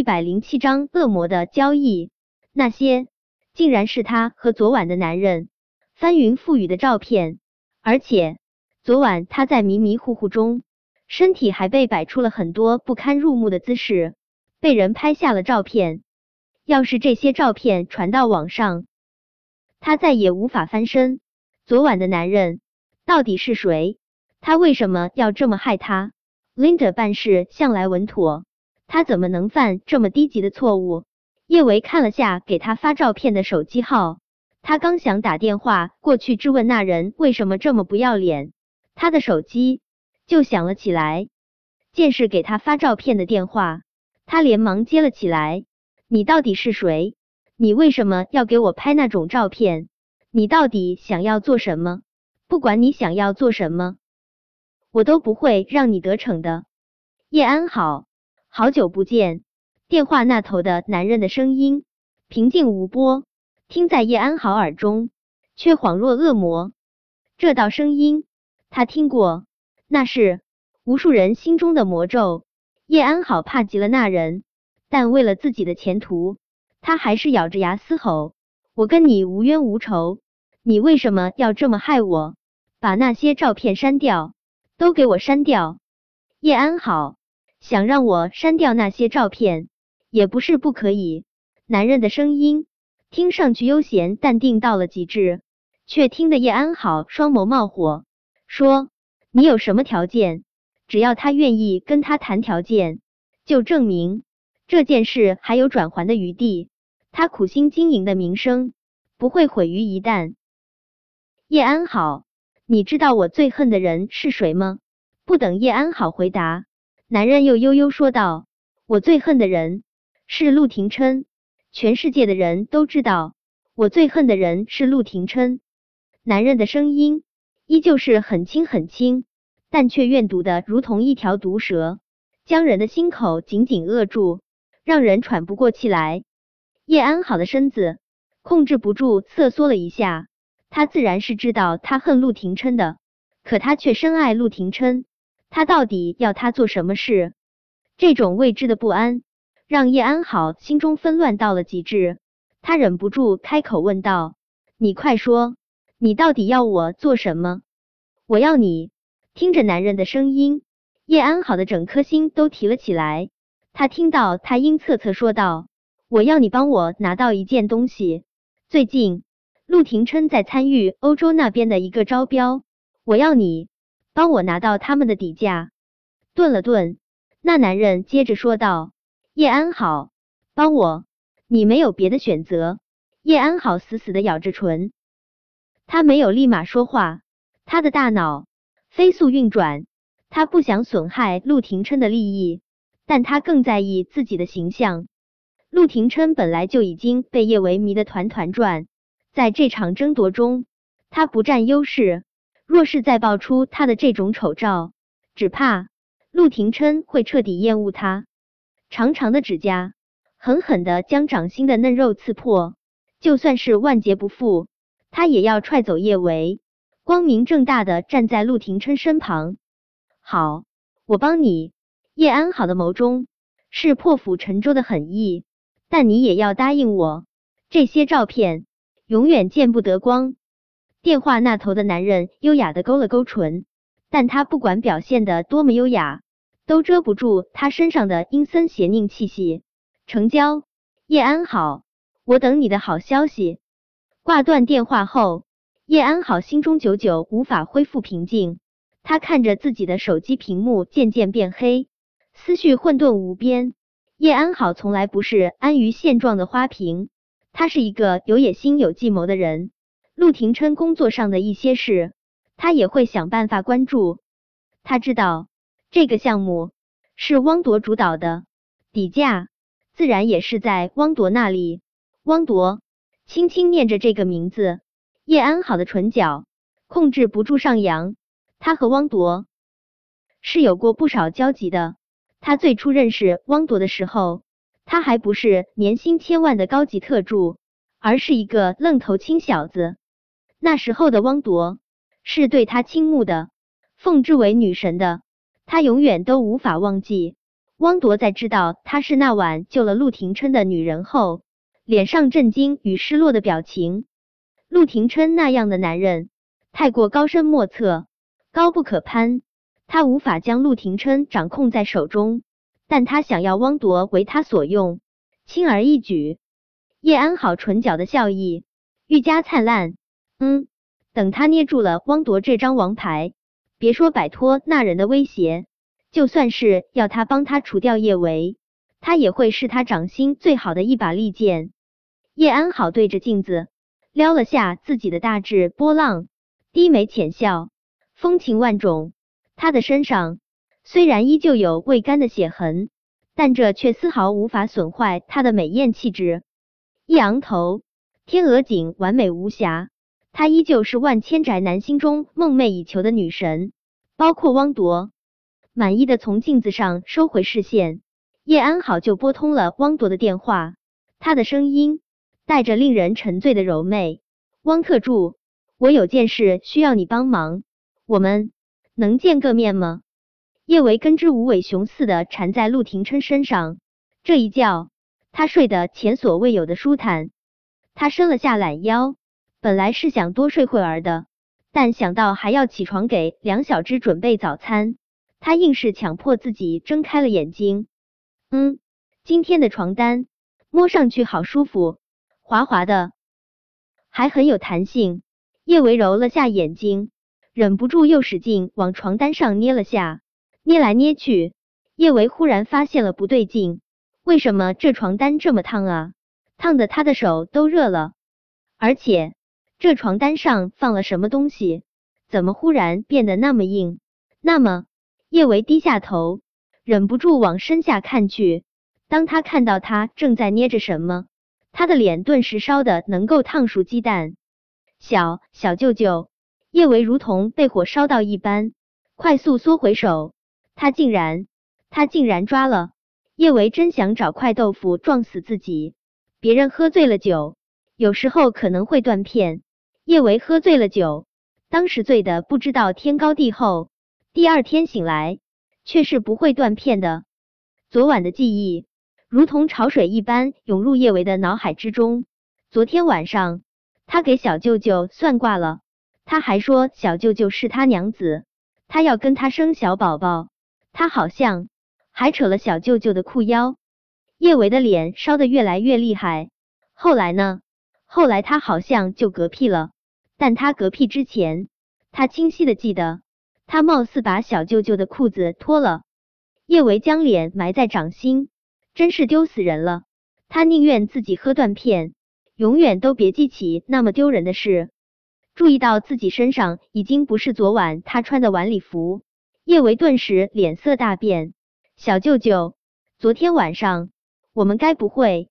一百零七章恶魔的交易，那些竟然是他和昨晚的男人翻云覆雨的照片，而且昨晚他在迷迷糊糊中，身体还被摆出了很多不堪入目的姿势，被人拍下了照片。要是这些照片传到网上，他再也无法翻身。昨晚的男人到底是谁？他为什么要这么害他？Linda 办事向来稳妥，他怎么能犯这么低级的错误？叶维看了下给他发照片的手机号，他刚想打电话过去质问那人为什么这么不要脸，他的手机就响了起来。见是给他发照片的电话，他连忙接了起来。你到底是谁？你为什么要给我拍那种照片？你到底想要做什么？不管你想要做什么，我都不会让你得逞的。叶安好，好久不见。电话那头的男人的声音平静无波，听在叶安好耳中却恍若恶魔。这道声音他听过，那是无数人心中的魔咒。叶安好怕极了那人。但为了自己的前途，他还是咬着牙嘶吼：“我跟你无冤无仇，你为什么要这么害我？把那些照片删掉，都给我删掉！”叶安好想让我删掉那些照片，也不是不可以。男人的声音听上去悠闲淡定到了极致，却听得叶安好双眸冒火，说：“你有什么条件？只要他愿意跟他谈条件，就证明。”这件事还有转圜的余地，他苦心经营的名声不会毁于一旦。叶安好，你知道我最恨的人是谁吗？不等叶安好回答，男人又悠悠说道：“我最恨的人是陆廷琛，全世界的人都知道我最恨的人是陆廷琛。”男人的声音依旧是很轻很轻，但却怨毒的如同一条毒蛇，将人的心口紧紧扼住。让人喘不过气来。叶安好的身子控制不住瑟缩了一下，他自然是知道他恨陆廷琛的，可他却深爱陆廷琛。他到底要他做什么事？这种未知的不安让叶安好心中纷乱到了极致。他忍不住开口问道：“你快说，你到底要我做什么？我要你。”听着男人的声音，叶安好的整颗心都提了起来。他听到他阴恻恻说道：“我要你帮我拿到一件东西。最近陆廷琛在参与欧洲那边的一个招标，我要你帮我拿到他们的底价。”顿了顿，那男人接着说道：“叶安好，帮我，你没有别的选择。”叶安好死死的咬着唇，他没有立马说话，他的大脑飞速运转，他不想损害陆廷琛的利益。但他更在意自己的形象。陆廷琛本来就已经被叶维迷得团团转，在这场争夺中，他不占优势。若是再爆出他的这种丑照，只怕陆廷琛会彻底厌恶他。长长的指甲狠狠的将掌心的嫩肉刺破，就算是万劫不复，他也要踹走叶维，光明正大的站在陆廷琛身旁。好，我帮你。叶安好的眸中是破釜沉舟的狠意，但你也要答应我，这些照片永远见不得光。电话那头的男人优雅的勾了勾唇，但他不管表现的多么优雅，都遮不住他身上的阴森邪佞气息。成交，叶安好，我等你的好消息。挂断电话后，叶安好心中久久无法恢复平静，他看着自己的手机屏幕渐渐变黑。思绪混沌无边，叶安好从来不是安于现状的花瓶，他是一个有野心、有计谋的人。陆廷琛工作上的一些事，他也会想办法关注。他知道这个项目是汪铎主导的，底价自然也是在汪铎那里。汪铎轻轻念着这个名字，叶安好的唇角控制不住上扬。他和汪铎是有过不少交集的。他最初认识汪铎的时候，他还不是年薪千万的高级特助，而是一个愣头青小子。那时候的汪铎是对他倾慕的，奉之为女神的。他永远都无法忘记汪铎在知道她是那晚救了陆廷琛的女人后，脸上震惊与失落的表情。陆廷琛那样的男人太过高深莫测，高不可攀，他无法将陆廷琛掌控在手中，但他想要汪铎为他所用，轻而易举。叶安好唇角的笑意愈加灿烂。嗯，等他捏住了汪铎这张王牌，别说摆脱那人的威胁，就算是要他帮他除掉叶维，他也会是他掌心最好的一把利剑。叶安好对着镜子撩了下自己的大致波浪，低眉浅笑，风情万种。他的身上虽然依旧有未干的血痕，但这却丝毫无法损坏他的美艳气质。一昂头，天鹅颈完美无瑕，她依旧是万千宅男心中梦寐以求的女神，包括汪铎。满意的从镜子上收回视线，叶安好就拨通了汪铎的电话，他的声音带着令人沉醉的柔媚。汪特助，我有件事需要你帮忙，我们能见个面吗？叶维跟只无尾熊似的缠在陆廷琛身上，这一觉。他睡得前所未有的舒坦，他伸了下懒腰，本来是想多睡会儿的，但想到还要起床给梁小芝准备早餐，他硬是强迫自己睁开了眼睛。嗯，今天的床单摸上去好舒服，滑滑的，还很有弹性。叶维揉了下眼睛，忍不住又使劲往床单上捏了下，捏来捏去，叶维忽然发现了不对劲。为什么这床单这么烫啊？烫的他的手都热了。而且这床单上放了什么东西？怎么忽然变得那么硬？那么叶维低下头，忍不住往身下看去。当他看到他正在捏着什么，他的脸顿时烧的能够烫熟鸡蛋。小小舅舅，叶维如同被火烧到一般，快速缩回手。他竟然，他竟然抓了。叶维真想找块豆腐撞死自己。别人喝醉了酒，有时候可能会断片。叶维喝醉了酒，当时醉的不知道天高地厚，第二天醒来却是不会断片的。昨晚的记忆如同潮水一般涌入叶维的脑海之中。昨天晚上，他给小舅舅算卦了，他还说小舅舅是他娘子，他要跟他生小宝宝。他好像。还扯了小舅舅的裤腰，叶维的脸烧得越来越厉害。后来呢？后来他好像就嗝屁了。但他嗝屁之前，他清晰的记得，他貌似把小舅舅的裤子脱了。叶维将脸埋在掌心，真是丢死人了。他宁愿自己喝断片，永远都别记起那么丢人的事。注意到自己身上已经不是昨晚他穿的晚礼服，叶维顿时脸色大变。小舅舅，昨天晚上我们该不会